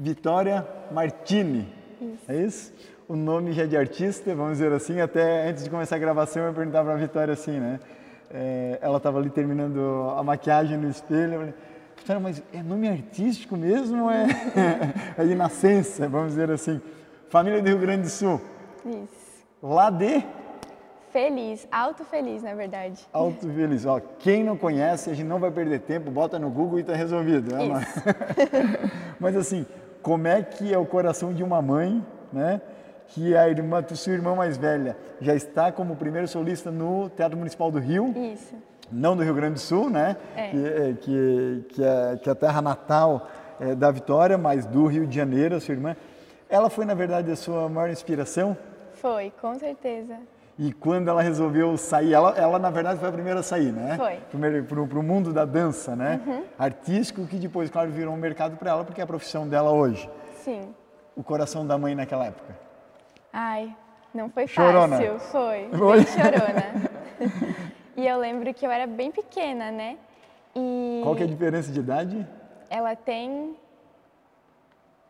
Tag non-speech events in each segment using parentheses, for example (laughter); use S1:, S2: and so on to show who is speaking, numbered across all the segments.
S1: Vitória Martini. Isso. É isso? O nome já é de artista, vamos dizer assim. Até antes de começar a gravação, eu perguntava para a Vitória assim, né? É, ela estava ali terminando a maquiagem no espelho. Eu falei, Vitória, mas é nome artístico mesmo ou é, (laughs) é de nascença, vamos dizer assim? Família do Rio Grande do Sul.
S2: Isso.
S1: Lá de?
S2: Feliz, alto feliz, na verdade.
S1: Alto feliz. Ó, quem não conhece, a gente não vai perder tempo, bota no Google e está resolvido. Né. (laughs) Mas assim, como é que é o coração de uma mãe, né? Que a irmã, sua irmã mais velha, já está como primeiro solista no Teatro Municipal do Rio.
S2: Isso.
S1: Não do Rio Grande do Sul, né?
S2: É.
S1: Que, é, que, que, é, que é a terra natal é, da Vitória, mas do Rio de Janeiro, a sua irmã. Ela foi, na verdade, a sua maior inspiração?
S2: Foi, com certeza.
S1: E quando ela resolveu sair, ela, ela na verdade foi a primeira a sair, né?
S2: Foi.
S1: Primeiro para o mundo da dança, né? Artístico, que depois, claro, virou um mercado para ela, porque é a profissão dela hoje.
S2: Sim.
S1: O coração da mãe naquela época.
S2: Ai, não foi
S1: Chorona.
S2: fácil. Foi. (laughs)
S1: Foi?
S2: Bem chorona. (laughs) e eu lembro que eu era bem pequena, né? E
S1: Qual que é a diferença de idade?
S2: ela tem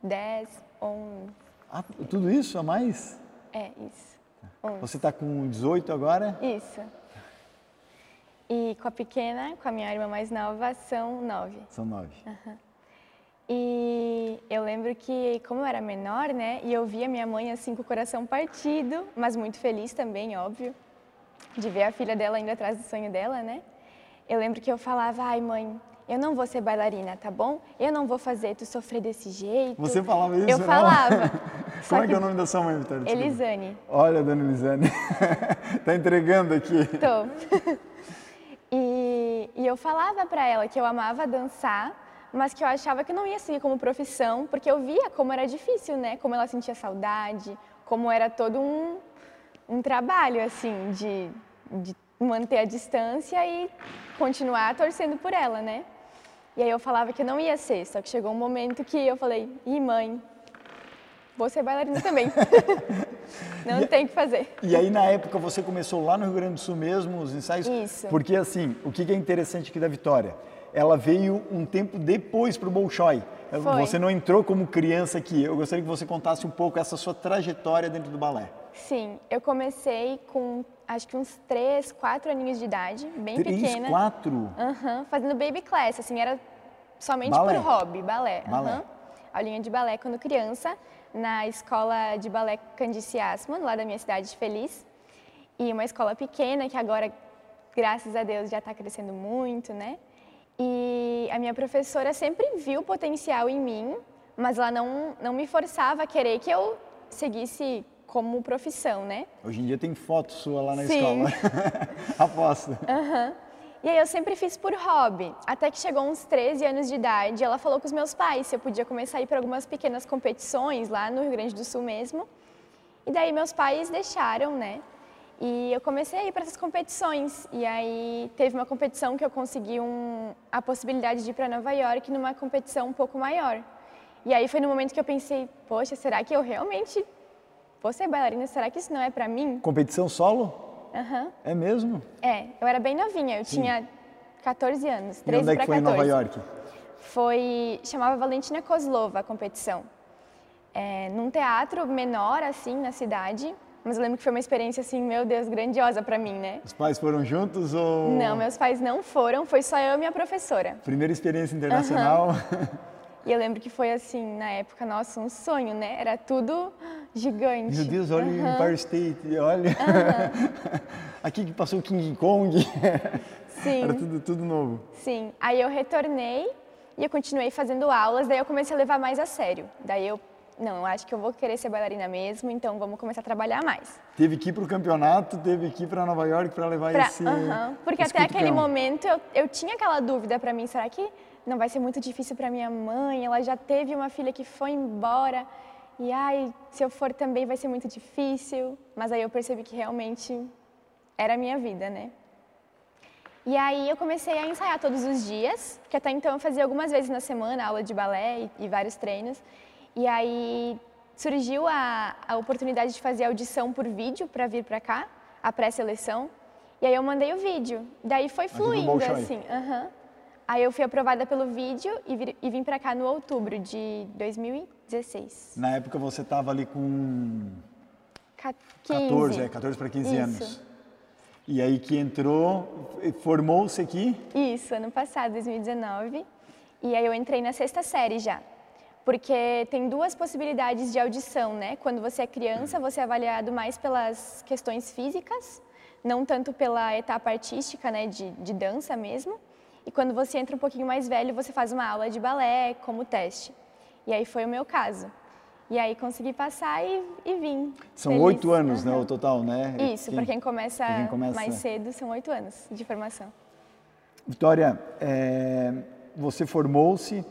S2: 10, 11.
S1: Ah, tudo isso a mais?
S2: É, isso. 11.
S1: Você está com 18 agora?
S2: Isso. E com a pequena, com a minha irmã mais nova, são nove.
S1: São nove.
S2: E eu lembro que, como eu era menor, né, e eu via minha mãe assim com o coração partido, mas muito feliz também, óbvio, de ver a filha dela indo atrás do sonho dela, né? Eu lembro que eu falava, ai mãe, eu não vou ser bailarina, tá bom? Eu não vou fazer tu sofrer desse jeito.
S1: Você falava isso?
S2: Eu
S1: não?
S2: falava. (laughs)
S1: Como é que é o nome da sua mãe, Vitória?
S2: Elisane.
S1: Olha, dona Elisane. (laughs) tá entregando aqui.
S2: Tô. (laughs) e, e eu falava pra ela que eu amava dançar, mas que eu achava que não ia seguir como profissão, porque eu via como era difícil, né? Como ela sentia saudade, como era todo um, um trabalho, assim, de, de manter a distância e continuar torcendo por ela, né? E aí eu falava que não ia ser, só que chegou um momento que eu falei, ih, mãe, vou ser bailarina também. (laughs) não tem o que fazer.
S1: E aí, na época, você começou lá no Rio Grande do Sul mesmo, os ensaios?
S2: Isso.
S1: Porque, assim, o que é interessante aqui da Vitória? Ela veio um tempo depois para o Bolshoi.
S2: Foi.
S1: Você não entrou como criança aqui. Eu gostaria que você contasse um pouco essa sua trajetória dentro do balé.
S2: Sim, eu comecei com acho que uns 3, 4 aninhos de idade, bem
S1: Três,
S2: pequena.
S1: quatro?
S2: Aham, fazendo baby class, assim, era somente
S1: Balé?
S2: por hobby, balé.
S1: Balé.
S2: aham. Aulinha de balé quando criança, na escola de balé Candice Assman, lá da minha cidade de Feliz. E uma escola pequena que agora, graças a Deus, já está crescendo muito, né? E a minha professora sempre viu o potencial em mim, mas ela não, não me forçava a querer que eu seguisse como profissão, né?
S1: Hoje em dia tem foto sua lá na
S2: Sim.
S1: escola. (laughs) Aposto.
S2: Aham. E aí eu sempre fiz por hobby, até que chegou uns 13 anos de idade, ela falou com os meus pais se eu podia começar a ir para algumas pequenas competições lá no Rio Grande do Sul mesmo. E daí meus pais deixaram, né? E eu comecei a ir para essas competições. E aí teve uma competição que eu consegui um, a possibilidade de ir para Nova York numa competição um pouco maior. E aí foi no momento que eu pensei, poxa, será que eu realmente vou ser bailarina? Será que isso não é para mim?
S1: Competição solo?
S2: Aham.
S1: É mesmo?
S2: É, eu era bem novinha, eu tinha 14 anos,
S1: E
S2: 13
S1: onde é
S2: para
S1: que foi
S2: 14.
S1: em Nova York?
S2: Foi, chamava Valentina Kozlova a competição. É, num teatro menor, assim, na cidade, mas eu lembro que foi uma experiência, assim, meu Deus, grandiosa para mim, né?
S1: Os pais foram juntos ou...
S2: Não, meus pais não foram, foi só eu e minha professora.
S1: Primeira experiência internacional. (laughs)
S2: E eu lembro que foi, assim, na época, nossa, um sonho, né? Era tudo gigante.
S1: Meu Deus, olha o. Empire State, olha. (laughs) Aqui que passou o King Kong.
S2: Sim.
S1: Era tudo, tudo novo.
S2: Sim, aí eu retornei e eu continuei fazendo aulas, daí eu comecei a levar mais a sério. Daí eu, não, eu acho que eu vou querer ser bailarina mesmo, então vamos começar a trabalhar mais.
S1: Teve que ir para o campeonato, teve que ir para Nova York para levar
S2: Pra-
S1: esse.
S2: Aham, Porque
S1: esse
S2: até aquele
S1: cutucão.
S2: momento eu, eu tinha aquela dúvida pra mim, será que não vai ser muito difícil pra minha mãe? Ela já teve uma filha que foi embora e ai, se eu for também vai ser muito difícil. Mas aí eu percebi que realmente era a minha vida, né? E aí eu comecei a ensaiar todos os dias, que até então eu fazia algumas vezes na semana aula de balé e, e vários treinos. E aí surgiu a, a oportunidade de fazer audição por vídeo para vir para cá, a pré-seleção. E aí eu mandei o vídeo. Daí foi
S1: do
S2: fluindo assim. aham. Aí eu fui aprovada pelo vídeo e, vir, e vim para cá no outubro de 2016.
S1: Na época você estava ali com
S2: Ca-
S1: 14, é, 14 para 15
S2: Isso.
S1: anos. E aí que entrou, formou-se aqui.
S2: Isso, ano passado, 2019. E aí eu entrei na sexta série já. Porque tem duas possibilidades de audição, né? Quando você é criança, você é avaliado mais pelas questões físicas, não tanto pela etapa artística, né, de, de dança mesmo. E quando você entra um pouquinho mais velho, você faz uma aula de balé como teste. E aí foi o meu caso. E aí consegui passar e, e vim.
S1: São oito anos, né,
S2: Aham.
S1: o total, né?
S2: Isso, para quem, começa
S1: quem começa-
S2: mais cedo, são oito anos de formação.
S1: Vitória, é, você formou-se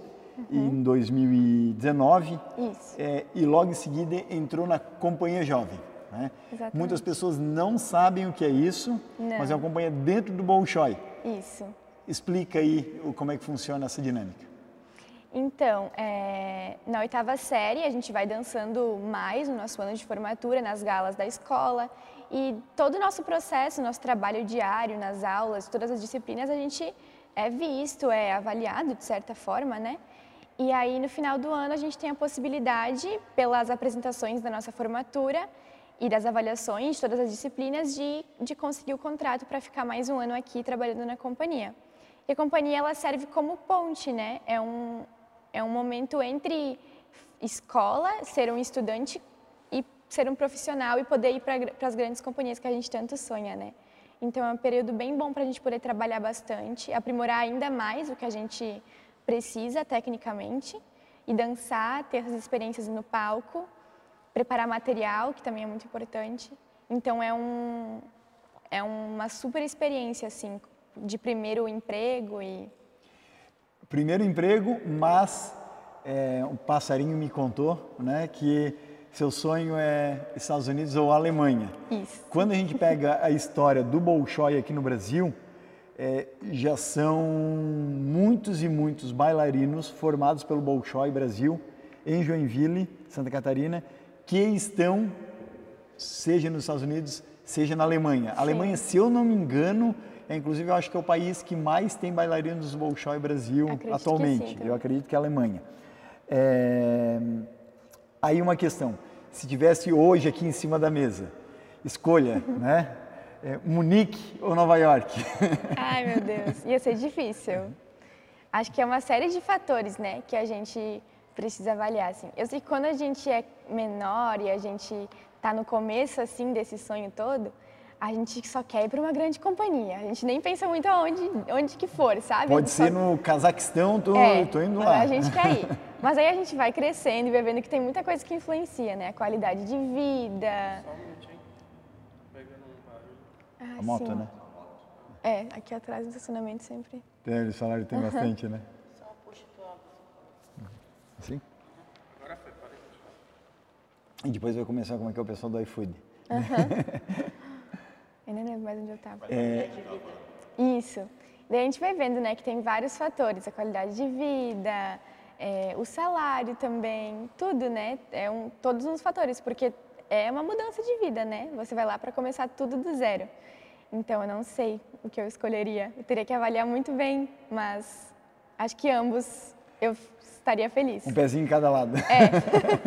S2: Uhum.
S1: em 2019
S2: Isso.
S1: é, e logo em seguida entrou na Companhia Jovem. Né? Muitas pessoas não sabem o que é isso,
S2: Não.
S1: mas é uma companhia dentro do Bolshoi.
S2: Isso.
S1: Explica aí como é que funciona essa dinâmica.
S2: Então, é, na oitava série, a gente vai dançando mais no nosso ano de formatura, nas galas da escola. E todo o nosso processo, nosso trabalho diário, nas aulas, todas as disciplinas, a gente é visto, é avaliado de certa forma, né? E aí, no final do ano, a gente tem a possibilidade, pelas apresentações da nossa formatura e das avaliações de todas as disciplinas, de, de conseguir o contrato para ficar mais um ano aqui trabalhando na companhia. E a companhia ela serve como ponte, né? É um, é um momento entre escola, ser um estudante e ser um profissional e poder ir para as grandes companhias que a gente tanto sonha, né? Então é um período bem bom para a gente poder trabalhar bastante, aprimorar ainda mais o que a gente precisa tecnicamente e dançar, ter essas experiências no palco, preparar material, que também é muito importante. Então é um é uma super experiência assim de primeiro emprego e
S1: Primeiro emprego, mas é, um passarinho me contou né, que seu sonho é Estados Unidos ou Alemanha.
S2: isso.
S1: Quando a gente pega a história do Bolshoi aqui no Brasil, é, já são muitos e muitos bailarinos formados pelo Bolshoi Brasil, em Joinville, Santa Catarina, que estão, seja nos Estados Unidos, seja na Alemanha. A Alemanha, se eu não me engano, é, inclusive eu acho que é o país que mais tem bailarinos Bolshoi Brasil
S2: Acredito
S1: atualmente.
S2: sim,
S1: eu acredito que é a Alemanha. É, Aí uma questão, se tivesse hoje aqui em cima da mesa, escolha, (laughs) né? É, Munique ou Nova York? (laughs)
S2: Ai, meu Deus, ia ser difícil. Acho que é uma série de fatores, né, que a gente precisa avaliar, assim. Eu sei que quando a gente é menor e a gente tá no começo, assim, desse sonho todo, a gente só quer ir para uma grande companhia. A gente nem pensa muito aonde, onde que for, sabe?
S1: Pode
S2: gente só-
S1: ser no Cazaquistão, tô,
S2: é,
S1: tô indo lá.
S2: A gente quer ir. (laughs) Mas aí a gente vai crescendo e vai vendo que tem muita coisa que influencia, né? A qualidade de vida.
S3: Só um minutinho. Pegando um barulho.
S2: Ah,
S1: A moto,
S2: sim.
S1: né?
S2: É, aqui atrás do estacionamento sempre.
S1: É, o salário tem bastante, né?
S3: Só puxa.
S1: Assim?
S3: Agora foi.
S1: E depois vai começar como é que é o pessoal do iFood. (laughs)
S2: Eu nem lembro mais onde eu estava.
S1: É,
S2: Isso. Daí a gente vai vendo, né, que tem vários fatores, a qualidade de vida, é, o salário também, tudo, né? É um, todos uns fatores, porque é uma mudança de vida, né? Você vai lá para começar tudo do zero. Então eu não sei o que eu escolheria. Eu teria que avaliar muito bem, mas acho que ambos eu estaria feliz.
S1: um pezinho em cada lado.
S2: É,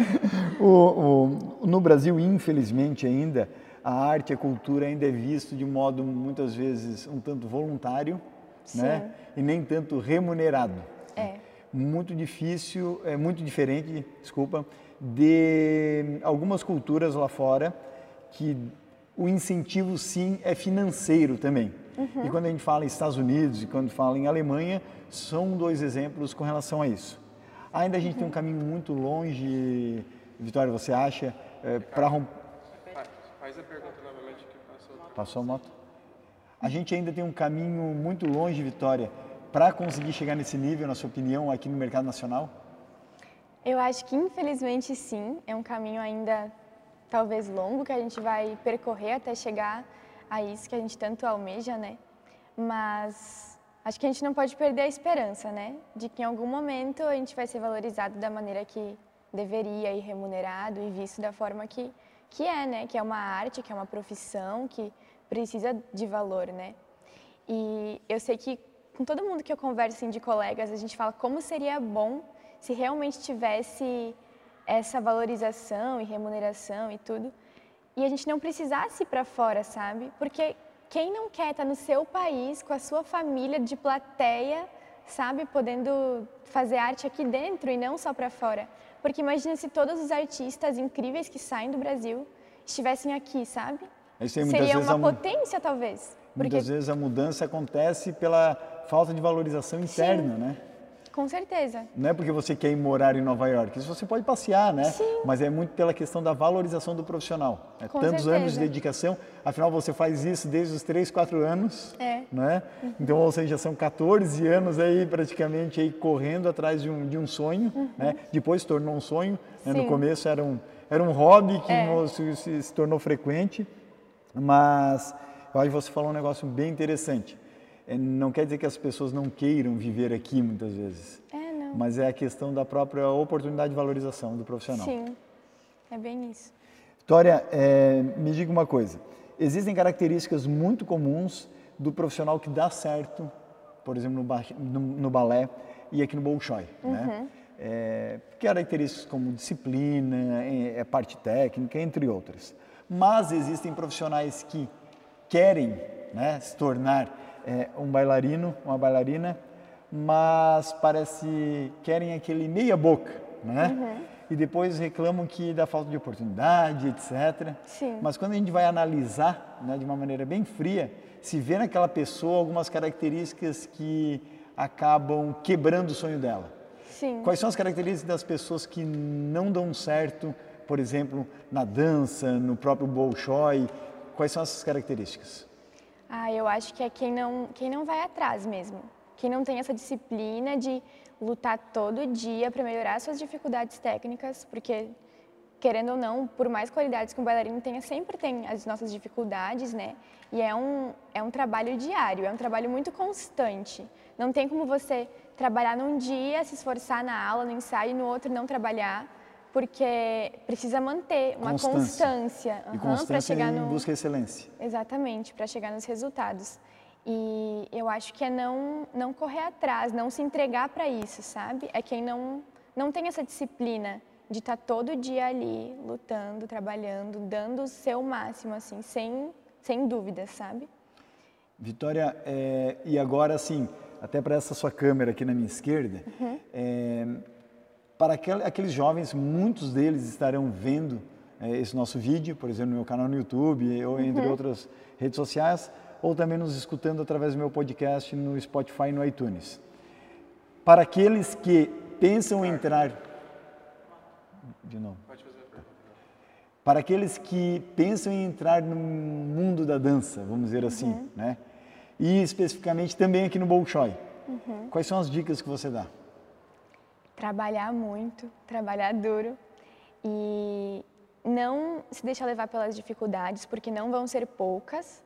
S2: (laughs)
S1: O- o- no Brasil, infelizmente ainda, a arte e a cultura ainda é visto de modo muitas vezes um tanto voluntário, né? E nem tanto remunerado.
S2: é.
S1: Muito difícil, é muito diferente, desculpa, de algumas culturas lá fora que o incentivo sim é financeiro também. E quando a gente fala em Estados Unidos e quando fala em Alemanha, são dois exemplos com relação a isso. Ainda a gente tem um caminho muito longe, Vitória, você acha, para romper.
S3: Faz, a pergunta novamente que passou.
S1: Passou a moto? A gente ainda tem um caminho muito longe, Vitória, para conseguir chegar nesse nível, na sua opinião, aqui no mercado nacional?
S2: Eu acho que infelizmente sim, é um caminho ainda talvez longo que a gente vai percorrer até chegar a isso que a gente tanto almeja, né? Mas acho que a gente não pode perder a esperança, né? De que em algum momento a gente vai ser valorizado da maneira que deveria e remunerado e visto da forma que que é, né? Que é uma arte, que é uma profissão, que precisa de valor, né? E eu sei que com todo mundo que eu converso assim, de colegas, a gente fala como seria bom se realmente tivesse essa valorização e remuneração e tudo, e a gente não precisasse ir para fora, sabe? Porque quem não quer estar no seu país, com a sua família de plateia, sabe, podendo fazer arte aqui dentro e não só para fora? Porque imagina se todos os artistas incríveis que saem do Brasil estivessem aqui, sabe? Seria uma potência, talvez.
S1: Porque... Muitas vezes a mudança acontece pela falta de valorização interna, Sim. né?
S2: Com certeza.
S1: Não é porque você quer ir morar em Nova York, isso você pode passear, né?
S2: Sim.
S1: Mas é muito pela questão da valorização do profissional. É Com tantos certeza. anos de dedicação, afinal você faz isso desde os 3, 4 anos,
S2: é.
S1: né? Uhum. Então, ou seja, são 14 anos aí praticamente aí correndo atrás de um, de um sonho, uhum. né? Depois se tornou um sonho, né? no começo era um, era um hobby que é. se, se, se tornou frequente, mas eu acho que você falou um negócio bem interessante não quer dizer que as pessoas não queiram viver aqui muitas vezes.
S2: É, não.
S1: Mas é a questão da própria oportunidade de valorização do profissional.
S2: Sim, é bem isso.
S1: Vitória, é, me diga uma coisa. Existem características muito comuns do profissional que dá certo, por exemplo, no, no, no balé e aqui no Bolshoi, né? uhum. né? É, características como disciplina, é, é, parte técnica, entre outras. Mas existem profissionais que querem né, se tornar é, um bailarino, uma bailarina, mas parece querem aquele meia boca, né? Uhum. E depois reclamam que dá falta de oportunidade, etc.
S2: Sim.
S1: Mas quando a gente vai analisar, né, de uma maneira bem fria, se vê naquela pessoa algumas características que acabam quebrando o sonho dela.
S2: Sim.
S1: Quais são as características das pessoas que não dão certo, por exemplo, na dança, no próprio Bolshoi? Quais são essas características?
S2: Ah, eu acho que é quem não, quem não vai atrás mesmo. Quem não tem essa disciplina de lutar todo dia para melhorar suas dificuldades técnicas, porque querendo ou não, por mais qualidades que um bailarino tenha, sempre tem as nossas dificuldades, né? E é um, é um trabalho diário, é um trabalho muito constante. Não tem como você trabalhar num dia, se esforçar na aula, no ensaio, e no outro não trabalhar porque precisa manter uma constância,
S1: constância, uhum, para chegar no busca excelência.
S2: Exatamente, para chegar nos resultados. E eu acho que é não não correr atrás, não se entregar para isso, sabe? É quem não não tem essa disciplina de estar tá todo dia ali lutando, trabalhando, dando o seu máximo assim, sem sem dúvidas, sabe?
S1: Vitória, é, e agora assim, até para essa sua câmera aqui na minha esquerda, uhum. é, para aqueles jovens, muitos deles estarão vendo é, esse nosso vídeo, por exemplo, no meu canal no YouTube, ou entre uhum. outras redes sociais, ou também nos escutando através do meu podcast no Spotify e no iTunes. Para aqueles que pensam em entrar. De novo. Para aqueles que pensam em entrar no mundo da dança, vamos dizer assim, uhum. né? E especificamente também aqui no Bolshoi. Uhum. Quais são as dicas que você dá?
S2: Trabalhar muito, trabalhar duro e não se deixar levar pelas dificuldades, porque não vão ser poucas,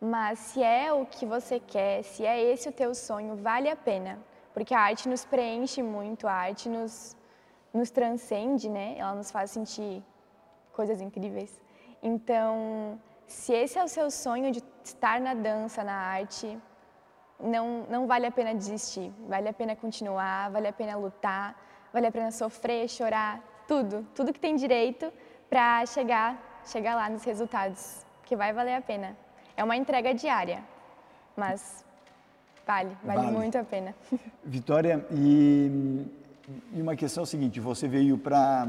S2: mas se é o que você quer, se é esse o teu sonho, vale a pena, porque a arte nos preenche muito, a arte nos, nos transcende, né? Ela nos faz sentir coisas incríveis. Então, se esse é o seu sonho de estar na dança, na arte, não, não vale a pena desistir, vale a pena continuar, vale a pena lutar, vale a pena sofrer, chorar, tudo, tudo que tem direito para chegar, chegar lá nos resultados, que vai valer a pena. É uma entrega diária, mas vale, vale, vale. muito a pena. (laughs)
S1: Vitória, e, e, uma questão é o seguinte, você veio pra,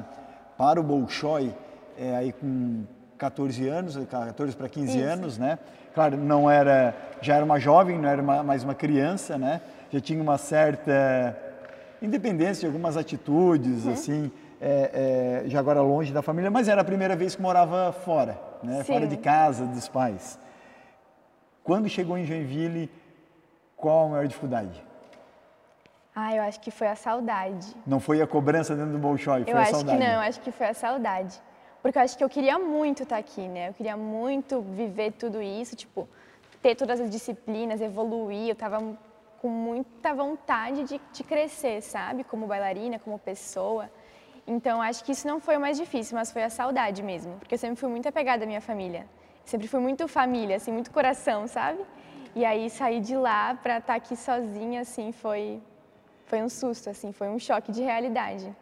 S1: para o Bolshoi é, aí com 14 anos, 14 para 15 Isso. anos, né? Claro, não era, já era uma jovem, não era uma, mais uma criança, né? Já tinha uma certa independência de algumas atitudes, uhum. assim, é, é, já agora longe da família, mas era a primeira vez que morava fora, né?
S2: Sim.
S1: Fora de casa, dos pais. Quando chegou em Joinville, qual a maior dificuldade?
S2: Ah, eu acho que foi a saudade.
S1: Não foi a cobrança dentro do Bolshoi, foi
S2: eu
S1: a saudade.
S2: Eu acho que não, eu acho que foi a saudade porque eu acho que eu queria muito estar aqui, né? Eu queria muito viver tudo isso, tipo, ter todas as disciplinas, evoluir. Eu estava com muita vontade de, de crescer, sabe? Como bailarina, como pessoa. Então, acho que isso não foi o mais difícil, mas foi a saudade mesmo, porque eu sempre fui muito apegada à minha família. Sempre fui muito família, assim, muito coração, sabe? E aí sair de lá para estar aqui sozinha, assim, foi, foi um susto, assim, foi um choque de realidade.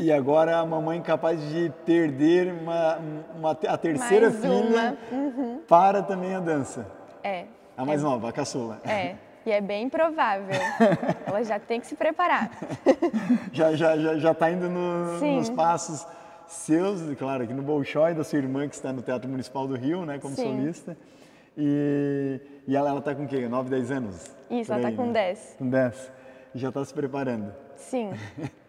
S1: E agora a mamãe capaz de perder uma, uma a terceira
S2: Mais
S1: filha
S2: uma.
S1: para também a dança.
S2: É.
S1: A mais nova, a caçula.
S2: É. E é bem provável. (laughs) Ela já tem que se preparar. (laughs)
S1: já já já já está indo no- nos passos seus, claro, aqui no Bolshoi, da sua irmã que está no Teatro Municipal do Rio, né, como
S2: Sim.
S1: solista. E, e ela está com o quê? 9, 10 anos?
S2: Isso, ela
S1: aí,
S2: tá com
S1: né?
S2: 10.
S1: Com 10. E já está se preparando.
S2: Sim. (laughs)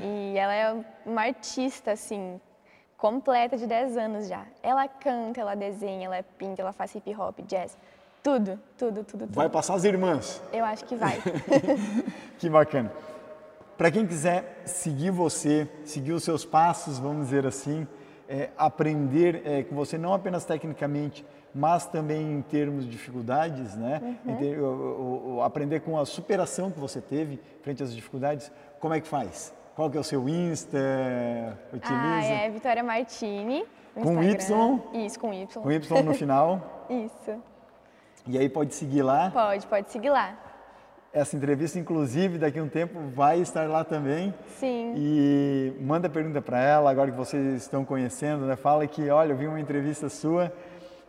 S2: E ela é uma artista, assim, completa de 10 anos já. Ela canta, ela desenha, ela pinta, ela faz hip hop, jazz. Tudo, tudo, tudo, tudo.
S1: Vai passar as irmãs.
S2: Eu acho que vai. (laughs)
S1: Que bacana. Para quem quiser seguir você, seguir os seus passos, vamos dizer assim, é, aprender é, com você não apenas tecnicamente, mas também em termos de dificuldades, né? Em ter- o- o- o- aprender com a superação que você teve frente às dificuldades, como é que faz? Qual que é o seu Insta? Utiliza?
S2: ah, é Vitória Martini.
S1: Com
S2: Instagram.
S1: Y?
S2: Isso, com Y.
S1: Com Y no final. (laughs)
S2: Isso.
S1: E aí pode seguir lá.
S2: Pode, pode seguir lá.
S1: Essa entrevista, inclusive, daqui a um tempo vai estar lá também.
S2: Sim.
S1: E manda pergunta para ela, agora que vocês estão conhecendo, né? Fala que, olha, eu vi uma entrevista sua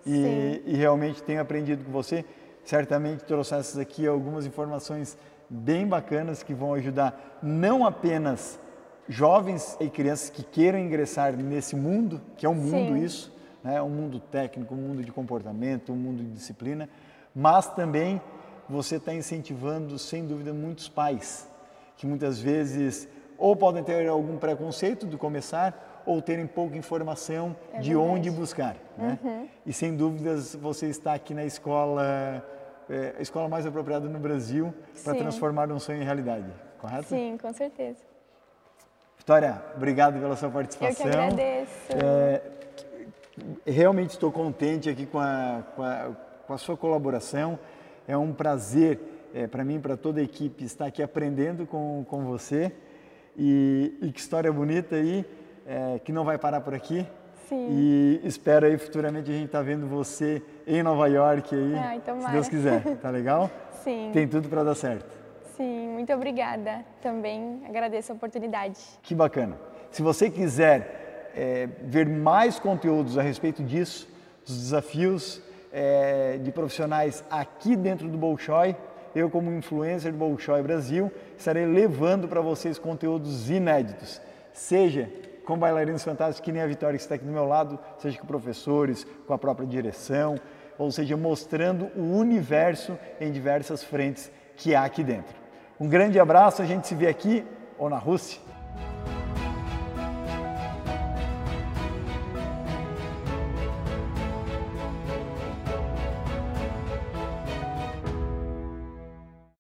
S1: e, e realmente tenho aprendido com você. Certamente trouxesses aqui algumas informações bem bacanas que vão ajudar não apenas jovens e crianças que queiram ingressar nesse mundo, que é um mundo
S2: Sim.
S1: isso, né? um mundo técnico, um mundo de comportamento, um mundo de disciplina, mas também você está incentivando, sem dúvida, muitos pais que muitas vezes ou podem ter algum preconceito de começar ou terem pouca informação
S2: É
S1: de
S2: verdade. Uhum.
S1: onde buscar. Né? E sem dúvidas você está aqui na escola, é, a escola mais apropriada no Brasil para transformar um sonho em realidade, correto?
S2: Sim, com certeza.
S1: Vitória, obrigado pela sua
S2: Eu que
S1: participação.
S2: agradeço.
S1: É, realmente estou contente aqui com a, com a, com a sua colaboração. É um prazer para mim, para toda a equipe, estar aqui aprendendo com, com você. E, e que história bonita aí, é, que não vai parar por aqui.
S2: Sim.
S1: E espero aí futuramente a gente estar vendo você em Nova York aí,
S2: Ai,
S1: se
S2: tomara.
S1: Deus quiser. (laughs) Tá legal?
S2: Sim.
S1: Tem tudo para dar certo.
S2: Sim, muito obrigada. Também agradeço a oportunidade.
S1: Que bacana. Se você quiser é, ver mais conteúdos a respeito disso, dos desafios é, de profissionais aqui dentro do Bolshoi, eu como influencer do Bolshoi Brasil, estarei levando para vocês conteúdos inéditos. Seja com bailarinos fantásticos que nem a Vitória que está aqui do meu lado, seja com professores, com a própria direção, ou seja, mostrando o universo em diversas frentes que há aqui dentro. Um grande abraço, a gente se vê aqui ou na Rússia